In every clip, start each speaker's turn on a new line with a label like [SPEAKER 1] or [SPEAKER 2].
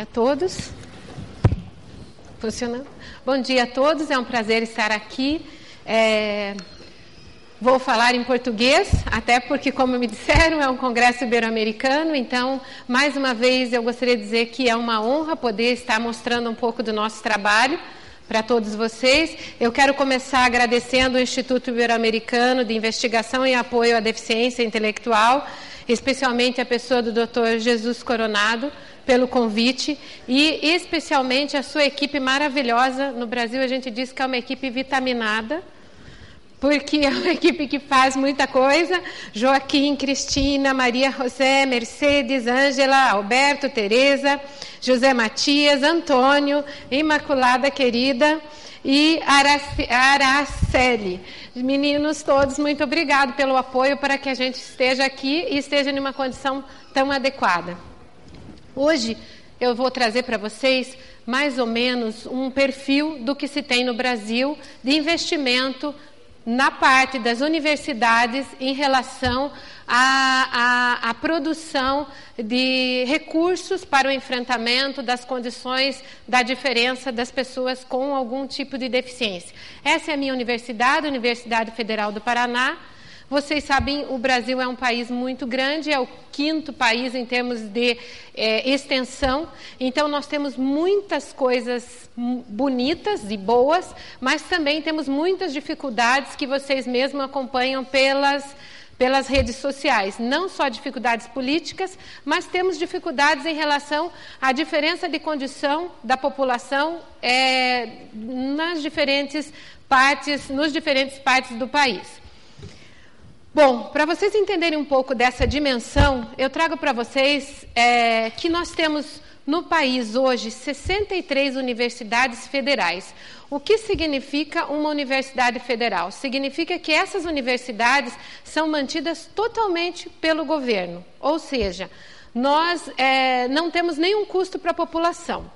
[SPEAKER 1] a todos. Funcionando? Bom dia a todos, é um prazer estar aqui. É... Vou falar em português, até porque, como me disseram, é um congresso ibero-americano, então, mais uma vez, eu gostaria de dizer que é uma honra poder estar mostrando um pouco do nosso trabalho para todos vocês. Eu quero começar agradecendo o Instituto Ibero-Americano de Investigação e Apoio à Deficiência Intelectual, especialmente a pessoa do Dr. Jesus Coronado, pelo convite e especialmente a sua equipe maravilhosa. No Brasil a gente diz que é uma equipe vitaminada, porque é uma equipe que faz muita coisa. Joaquim, Cristina, Maria José, Mercedes, Ângela, Alberto, Tereza, José Matias, Antônio, Imaculada querida e Araceli. Meninos todos, muito obrigado pelo apoio para que a gente esteja aqui e esteja em uma condição tão adequada. Hoje eu vou trazer para vocês mais ou menos um perfil do que se tem no Brasil de investimento na parte das universidades em relação à, à, à, produção de recursos para o enfrentamento das condições da diferença das pessoas com algum tipo de deficiência. Essa é a minha universidade, a Universidade Federal do Paraná. Vocês sabem, o Brasil é um país muito grande, é o quinto país em termos de é, extensão. Então, nós temos muitas coisas bonitas e boas, mas também temos muitas dificuldades que vocês mesmos acompanham pelas pelas redes sociais, não só dificuldades políticas, mas temos dificuldades em relação à diferença de condição da população é, nas diferentes partes, nos diferentes partes do país. Bom, para vocês entenderem um pouco dessa dimensão, eu trago para vocês é, que nós temos no país hoje 63 universidades federais. O que significa uma universidade federal? Significa que essas universidades são mantidas totalmente pelo governo, ou seja, nós é, não temos nenhum custo para a população.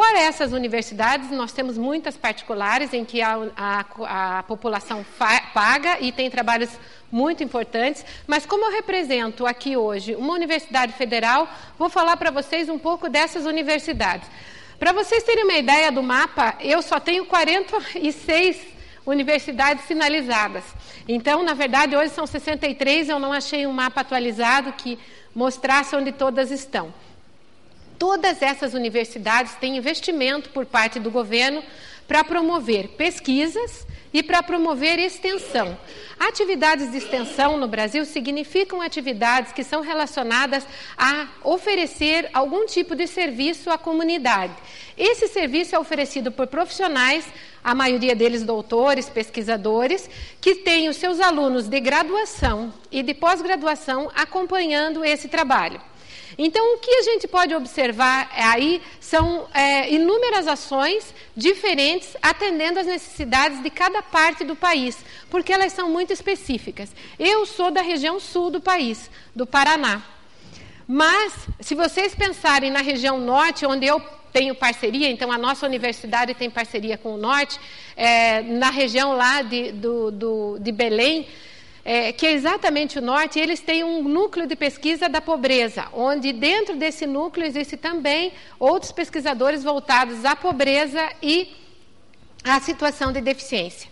[SPEAKER 1] Fora essas universidades, nós temos muitas particulares em que a, a, a população paga e tem trabalhos muito importantes, mas como eu represento aqui hoje uma universidade federal, vou falar para vocês um pouco dessas universidades. Para vocês terem uma ideia do mapa, eu só tenho 46 universidades finalizadas. Então, na verdade, hoje são 63, eu não achei um mapa atualizado que mostrasse onde todas estão. Todas essas universidades têm investimento por parte do governo para promover pesquisas e para promover extensão. Atividades de extensão no Brasil significam atividades que são relacionadas a oferecer algum tipo de serviço à comunidade. Esse serviço é oferecido por profissionais, a maioria deles doutores, pesquisadores, que têm os seus alunos de graduação e de pós-graduação acompanhando esse trabalho. Então, o que a gente pode observar aí são é, inúmeras ações diferentes atendendo às necessidades de cada parte do país, porque elas são muito específicas. Eu sou da região sul do país, do Paraná. Mas, se vocês pensarem na região norte, onde eu tenho parceria, então a nossa universidade tem parceria com o norte, é, na região lá de, do, do, de Belém, é, que é exatamente o norte, eles têm um núcleo de pesquisa da pobreza, onde dentro desse núcleo existe também outros pesquisadores voltados à pobreza e à situação de deficiência.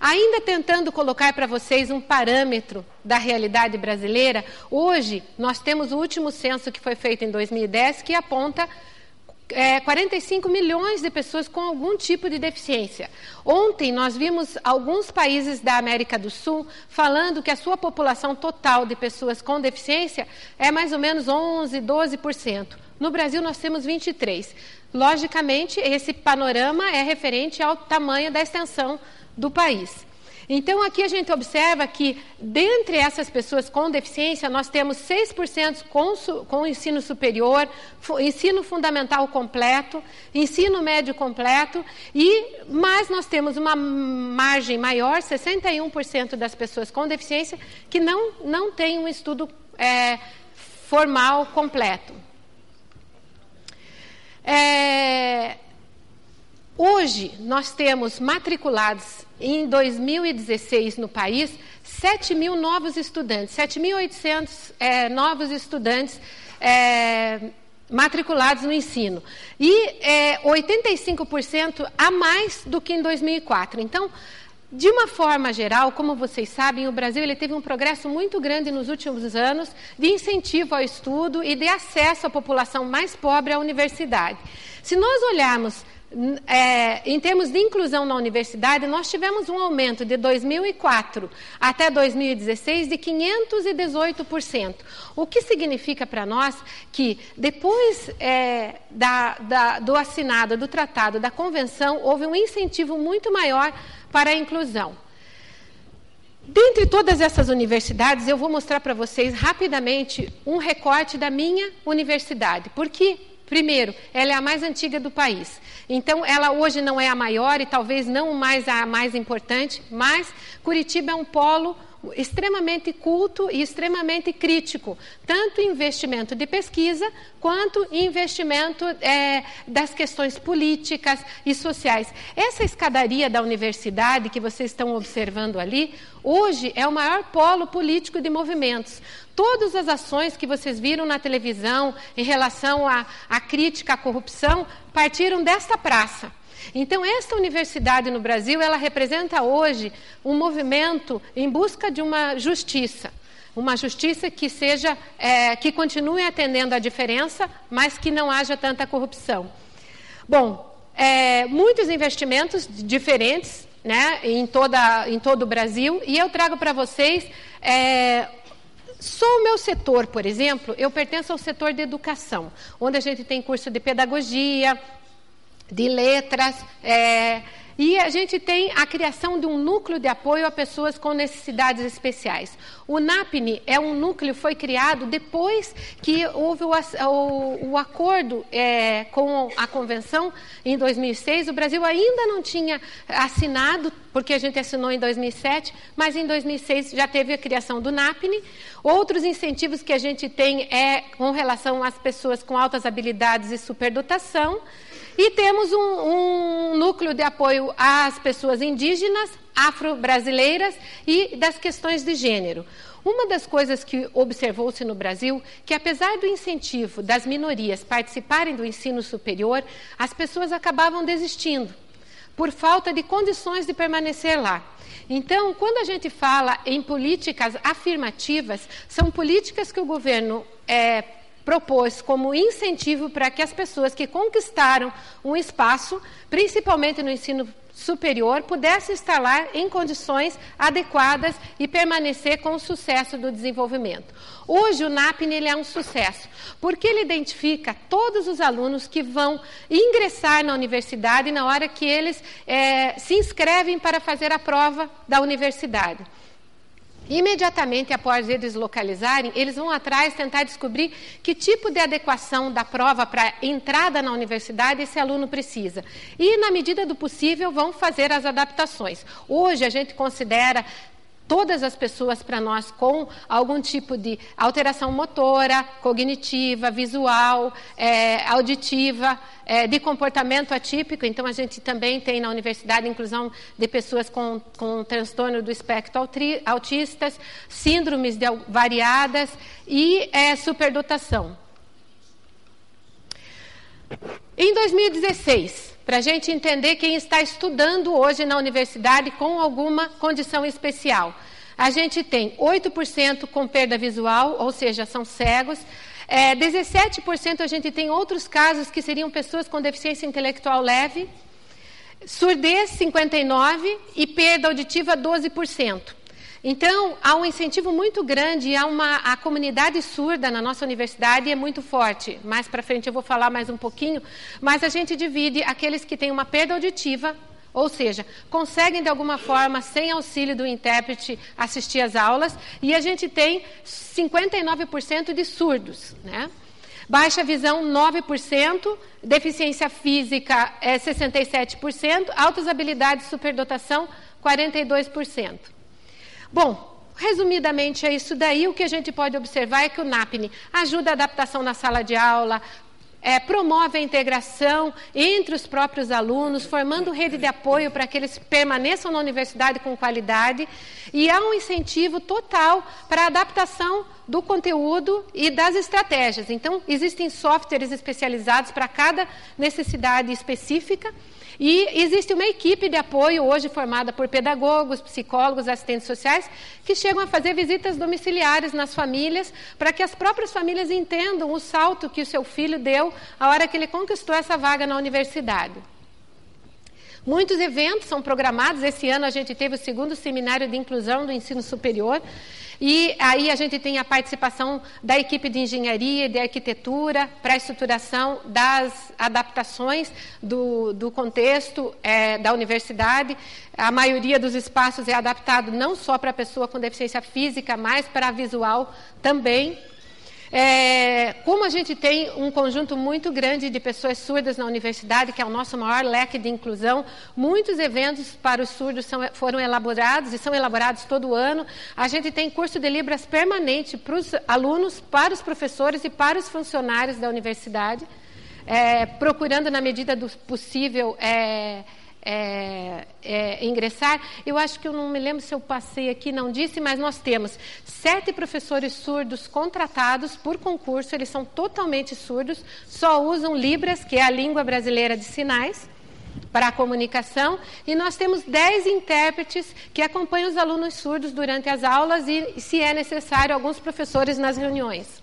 [SPEAKER 1] Ainda tentando colocar para vocês um parâmetro da realidade brasileira, hoje nós temos o último censo que foi feito em 2010 que aponta é, 45 milhões de pessoas com algum tipo de deficiência. Ontem nós vimos alguns países da América do Sul falando que a sua população total de pessoas com deficiência é mais ou menos 11, 12%. No Brasil nós temos 23. Logicamente, esse panorama é referente ao tamanho da extensão do país. Então, aqui a gente observa que, dentre essas pessoas com deficiência, nós temos 6% com, com ensino superior, ensino fundamental completo, ensino médio completo, e mais nós temos uma margem maior, 61% das pessoas com deficiência, que não, não tem um estudo é, formal completo. É, Hoje, nós temos matriculados em 2016 no país 7 mil novos estudantes, 7.800 é, novos estudantes é, matriculados no ensino. E é, 85% a mais do que em 2004. Então, de uma forma geral, como vocês sabem, o Brasil ele teve um progresso muito grande nos últimos anos de incentivo ao estudo e de acesso à população mais pobre à universidade. Se nós olharmos é, em termos de inclusão na universidade, nós tivemos um aumento de 2004 até 2016 de 518%. O que significa para nós que depois é, da, da, do assinado do tratado, da convenção, houve um incentivo muito maior para a inclusão. Dentre todas essas universidades, eu vou mostrar para vocês rapidamente um recorte da minha universidade. Porque Primeiro, ela é a mais antiga do país. Então, ela hoje não é a maior e talvez não mais a mais importante, mas Curitiba é um polo extremamente culto e extremamente crítico, tanto em investimento de pesquisa quanto em investimento é, das questões políticas e sociais. Essa escadaria da universidade que vocês estão observando ali, hoje é o maior polo político de movimentos. Todas as ações que vocês viram na televisão em relação à, à crítica à corrupção partiram desta praça. Então, essa universidade no Brasil, ela representa hoje um movimento em busca de uma justiça. Uma justiça que seja, é, que continue atendendo a diferença, mas que não haja tanta corrupção. Bom, é, muitos investimentos diferentes né, em, toda, em todo o Brasil, e eu trago para vocês é, só o meu setor, por exemplo, eu pertenço ao setor de educação, onde a gente tem curso de pedagogia, de letras. É, e a gente tem a criação de um núcleo de apoio a pessoas com necessidades especiais. O NAPNE é um núcleo foi criado depois que houve o, o, o acordo é, com a convenção em 2006. O Brasil ainda não tinha assinado, porque a gente assinou em 2007, mas em 2006 já teve a criação do NAPNE. Outros incentivos que a gente tem é com relação às pessoas com altas habilidades e superdotação. E temos um, um núcleo de apoio às pessoas indígenas, afro-brasileiras e das questões de gênero. Uma das coisas que observou-se no Brasil, que apesar do incentivo das minorias participarem do ensino superior, as pessoas acabavam desistindo por falta de condições de permanecer lá. Então, quando a gente fala em políticas afirmativas, são políticas que o governo é, propôs como incentivo para que as pessoas que conquistaram um espaço, principalmente no ensino superior, pudessem estar lá em condições adequadas e permanecer com o sucesso do desenvolvimento. Hoje o NAPN ele é um sucesso, porque ele identifica todos os alunos que vão ingressar na universidade na hora que eles é, se inscrevem para fazer a prova da universidade. Imediatamente após eles localizarem, eles vão atrás tentar descobrir que tipo de adequação da prova para entrada na universidade esse aluno precisa. E, na medida do possível, vão fazer as adaptações. Hoje, a gente considera todas as pessoas para nós com algum tipo de alteração motora, cognitiva, visual, é, auditiva, é, de comportamento atípico. Então, a gente também tem na universidade inclusão de pessoas com, com transtorno do espectro autistas, síndromes de, variadas e é, superdotação. Em 2016, para a gente entender quem está estudando hoje na universidade com alguma condição especial. A gente tem 8% com perda visual, ou seja, são cegos. É, 17% a gente tem outros casos que seriam pessoas com deficiência intelectual leve. Surdez, 59% e perda auditiva, 12%. Então, há um incentivo muito grande há uma, a comunidade surda na nossa universidade é muito forte. Mais para frente eu vou falar mais um pouquinho, mas a gente divide aqueles que têm uma perda auditiva, ou seja, conseguem de alguma forma, sem auxílio do intérprete, assistir às aulas, e a gente tem 59% de surdos, né? Baixa visão, 9%, deficiência física, é 67%, altas habilidades, superdotação, 42%. Bom, resumidamente é isso daí. O que a gente pode observar é que o NAPNE ajuda a adaptação na sala de aula, é, promove a integração entre os próprios alunos, formando rede de apoio para que eles permaneçam na universidade com qualidade, e há um incentivo total para a adaptação do conteúdo e das estratégias. Então, existem softwares especializados para cada necessidade específica. E existe uma equipe de apoio hoje formada por pedagogos, psicólogos, assistentes sociais, que chegam a fazer visitas domiciliares nas famílias, para que as próprias famílias entendam o salto que o seu filho deu a hora que ele conquistou essa vaga na universidade. Muitos eventos são programados. Esse ano a gente teve o segundo seminário de inclusão do ensino superior. E aí a gente tem a participação da equipe de engenharia e de arquitetura para a estruturação das adaptações do, do contexto é, da universidade. A maioria dos espaços é adaptado não só para a pessoa com deficiência física, mas para a visual também. É, como a gente tem um conjunto muito grande de pessoas surdas na universidade, que é o nosso maior leque de inclusão, muitos eventos para os surdos são, foram elaborados e são elaborados todo ano. A gente tem curso de Libras permanente para os alunos, para os professores e para os funcionários da universidade, é, procurando, na medida do possível, é, é, é, ingressar. Eu acho que eu não me lembro se eu passei aqui, não disse, mas nós temos sete professores surdos contratados por concurso, eles são totalmente surdos, só usam Libras, que é a língua brasileira de sinais para a comunicação, e nós temos dez intérpretes que acompanham os alunos surdos durante as aulas e, se é necessário, alguns professores nas reuniões,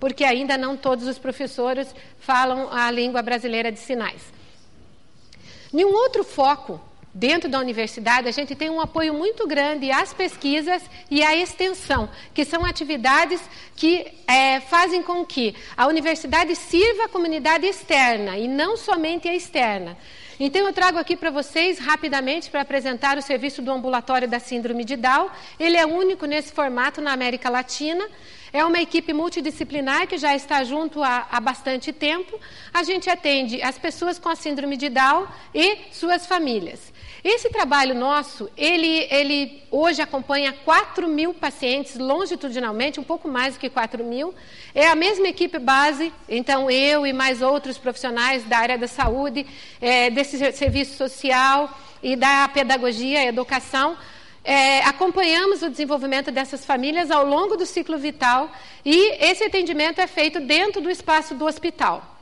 [SPEAKER 1] porque ainda não todos os professores falam a língua brasileira de sinais. Nenhum outro foco dentro da universidade, a gente tem um apoio muito grande às pesquisas e à extensão, que são atividades que é, fazem com que a universidade sirva a comunidade externa e não somente a externa. Então, eu trago aqui para vocês, rapidamente, para apresentar o serviço do ambulatório da Síndrome de Down. Ele é único nesse formato na América Latina. É uma equipe multidisciplinar que já está junto há, há, bastante tempo. A gente atende as pessoas com a síndrome de Down e suas famílias. Esse trabalho nosso, ele, ele hoje acompanha 4 mil pacientes longitudinalmente, um pouco mais do que 4 mil. É a mesma equipe base, então eu e mais outros profissionais da área da saúde, é, desse serviço social e da pedagogia e educação, é, acompanhamos o desenvolvimento dessas famílias ao longo do ciclo vital e esse atendimento é feito dentro do espaço do hospital.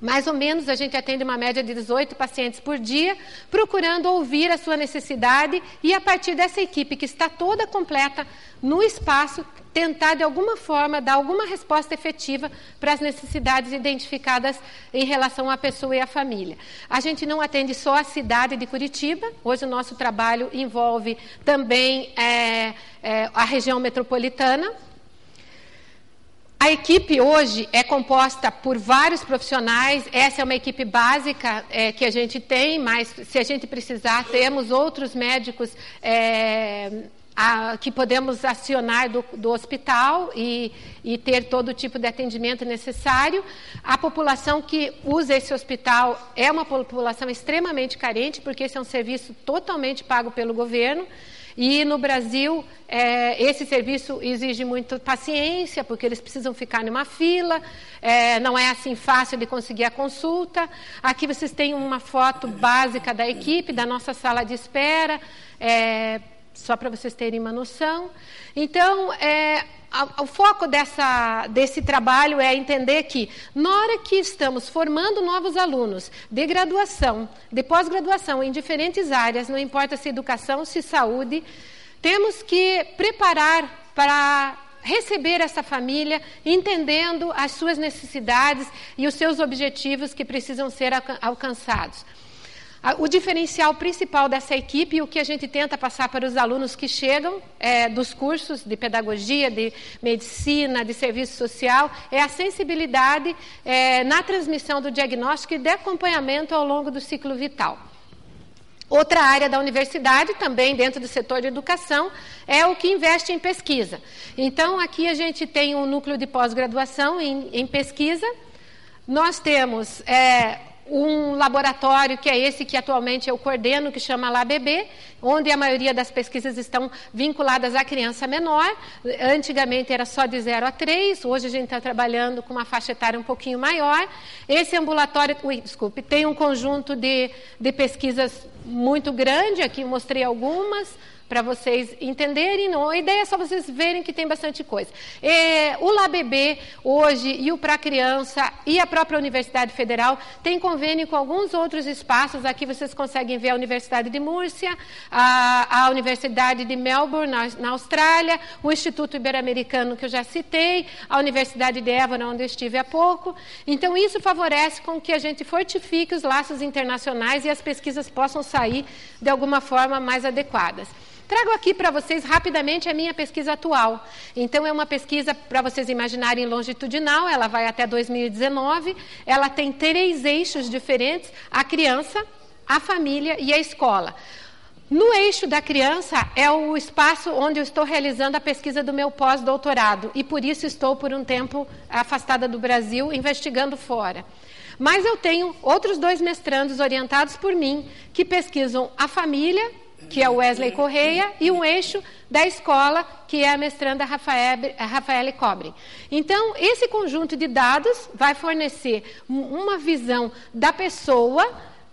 [SPEAKER 1] Mais ou menos a gente atende uma média de 18 pacientes por dia, procurando ouvir a sua necessidade e, a partir dessa equipe que está toda completa no espaço, tentar de alguma forma dar alguma resposta efetiva para as necessidades identificadas em relação à pessoa e à família. A gente não atende só a cidade de Curitiba, hoje o nosso trabalho envolve também é, é, a região metropolitana, a equipe hoje é composta por vários profissionais. Essa é uma equipe básica é, que a gente tem, mas se a gente precisar, temos outros médicos é, a, que podemos acionar do, do hospital e, e, ter todo tipo de atendimento necessário. A população que usa esse hospital é uma população extremamente carente, porque esse é um serviço totalmente pago pelo governo. E no Brasil, é, esse serviço exige muita paciência, porque eles precisam ficar numa fila, é, não é assim fácil de conseguir a consulta. Aqui vocês têm uma foto básica da equipe, da nossa sala de espera. É, só para vocês terem uma noção. Então, é, o foco dessa, desse trabalho é entender que, na hora que estamos formando novos alunos de graduação, de pós-graduação, em diferentes áreas, não importa se educação, se saúde, temos que preparar para receber essa família, entendendo as suas necessidades e os seus objetivos que precisam ser alcançados. O diferencial principal dessa equipe e o que a gente tenta passar para os alunos que chegam é, dos cursos de pedagogia, de medicina, de serviço social, é a sensibilidade é, na transmissão do diagnóstico e de acompanhamento ao longo do ciclo vital. Outra área da universidade, também dentro do setor de educação, é o que investe em pesquisa. Então, aqui a gente tem um núcleo de pós-graduação em, em, pesquisa. Nós temos é, um laboratório que é esse que atualmente eu coordeno, que chama LabBB, onde a maioria das pesquisas estão vinculadas à criança menor. Antigamente era só de 0 a 3, hoje a gente está trabalhando com uma faixa etária um pouquinho maior. Esse ambulatório, ui, desculpe, tem um conjunto de, de pesquisas muito grande, aqui mostrei algumas, para vocês entenderem. Não, a ideia é só vocês verem que tem bastante coisa. É, o LabBB hoje e o Pra Criança e a própria Universidade Federal tem convênio com alguns outros espaços. Aqui vocês conseguem ver a Universidade de Múrcia, a, a Universidade de Melbourne, na, na Austrália, o Instituto Ibero-Americano, que eu já citei, a Universidade de Évora, onde eu estive há pouco. Então, isso favorece com que a gente fortifique os laços internacionais e as pesquisas possam sair de alguma forma mais adequadas. Trago aqui para vocês rapidamente a minha pesquisa atual. Então, é uma pesquisa para vocês imaginarem longitudinal, ela vai até 2019. Ela tem três eixos diferentes: a criança, a família e a escola. No eixo da criança é o espaço onde eu estou realizando a pesquisa do meu pós-doutorado e por isso estou por um tempo afastada do Brasil, investigando fora. Mas eu tenho outros dois mestrandos orientados por mim que pesquisam a família, que é o Wesley Correia, e um eixo da escola, que é a mestranda Rafaele Cobre. Então, esse conjunto de dados vai fornecer uma visão da pessoa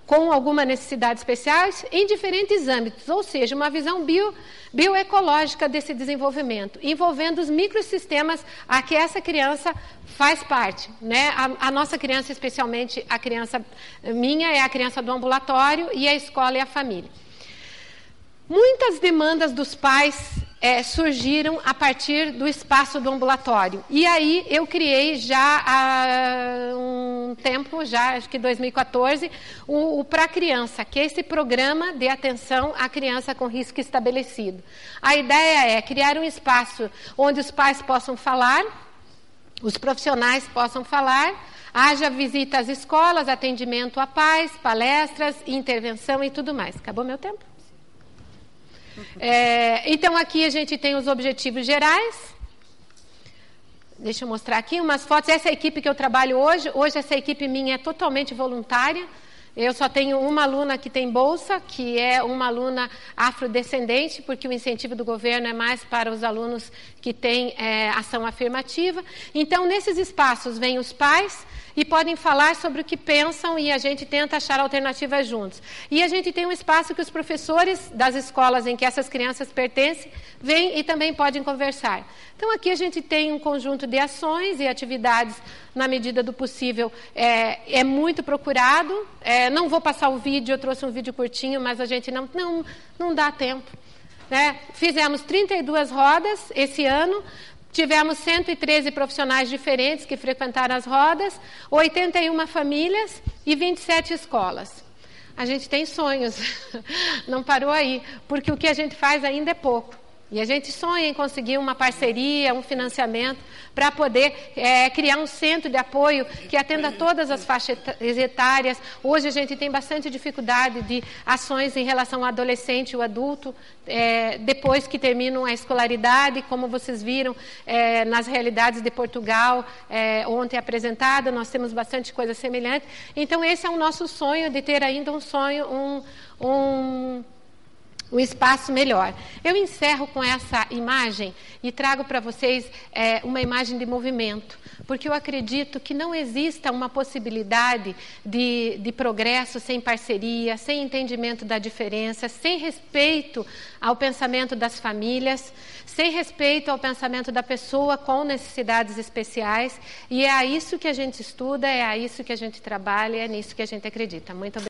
[SPEAKER 1] com alguma necessidade especiais em diferentes âmbitos, ou seja, uma visão bio, bioecológica desse desenvolvimento, envolvendo os microsistemas a que essa criança faz parte. Né? A, a, nossa criança, especialmente a criança minha, é a criança do ambulatório e a escola e a família. Muitas demandas dos pais é, surgiram a partir do espaço do ambulatório. E aí eu criei já há um tempo, já acho que 2014, o, o Pra Criança, que é esse programa de atenção à criança com risco estabelecido. A ideia é criar um espaço onde os pais possam falar, os profissionais possam falar, haja visita às escolas, atendimento a pais, palestras, intervenção e tudo mais. Acabou meu tempo? É, então, aqui a gente tem os objetivos gerais. Deixa eu mostrar aqui umas fotos. Essa é a equipe que eu trabalho hoje. Hoje, essa equipe minha é totalmente voluntária. Eu só tenho uma aluna que tem bolsa, que é uma aluna afrodescendente, porque o incentivo do governo é mais para os alunos que têm é, ação afirmativa. Então, nesses espaços, vêm os pais, e podem falar sobre o que pensam e a gente tenta achar alternativas juntos. E a gente tem um espaço que os professores das escolas em que essas crianças pertencem vêm e também podem conversar. Então, aqui a gente tem um conjunto de ações e atividades, na medida do possível, é, é muito procurado. É, não vou passar o vídeo, eu trouxe um vídeo curtinho, mas a gente não, não, não dá tempo. Né? Fizemos 32 rodas esse ano, Tivemos 113 profissionais diferentes que frequentaram as rodas, 81 famílias e 27 escolas. A gente tem sonhos, não parou aí, porque o que a gente faz ainda é pouco. E a gente sonha em conseguir uma parceria, um financiamento, para poder é, criar um centro de apoio que atenda todas as faixas etárias. Hoje a gente tem bastante dificuldade de ações em relação ao adolescente e o adulto, é, depois que terminam a escolaridade, como vocês viram é, nas realidades de Portugal, é, ontem apresentada, nós temos bastante coisa semelhante. Então, esse é o nosso sonho, de ter ainda um sonho, um, um um espaço melhor. Eu encerro com essa imagem e trago para vocês é, uma imagem de movimento, porque eu acredito que não exista uma possibilidade de, de progresso sem parceria, sem entendimento da diferença, sem respeito ao pensamento das famílias, sem respeito ao pensamento da pessoa com necessidades especiais. E é a isso que a gente estuda, é a isso que a gente trabalha, é nisso que a gente acredita. Muito obrigada.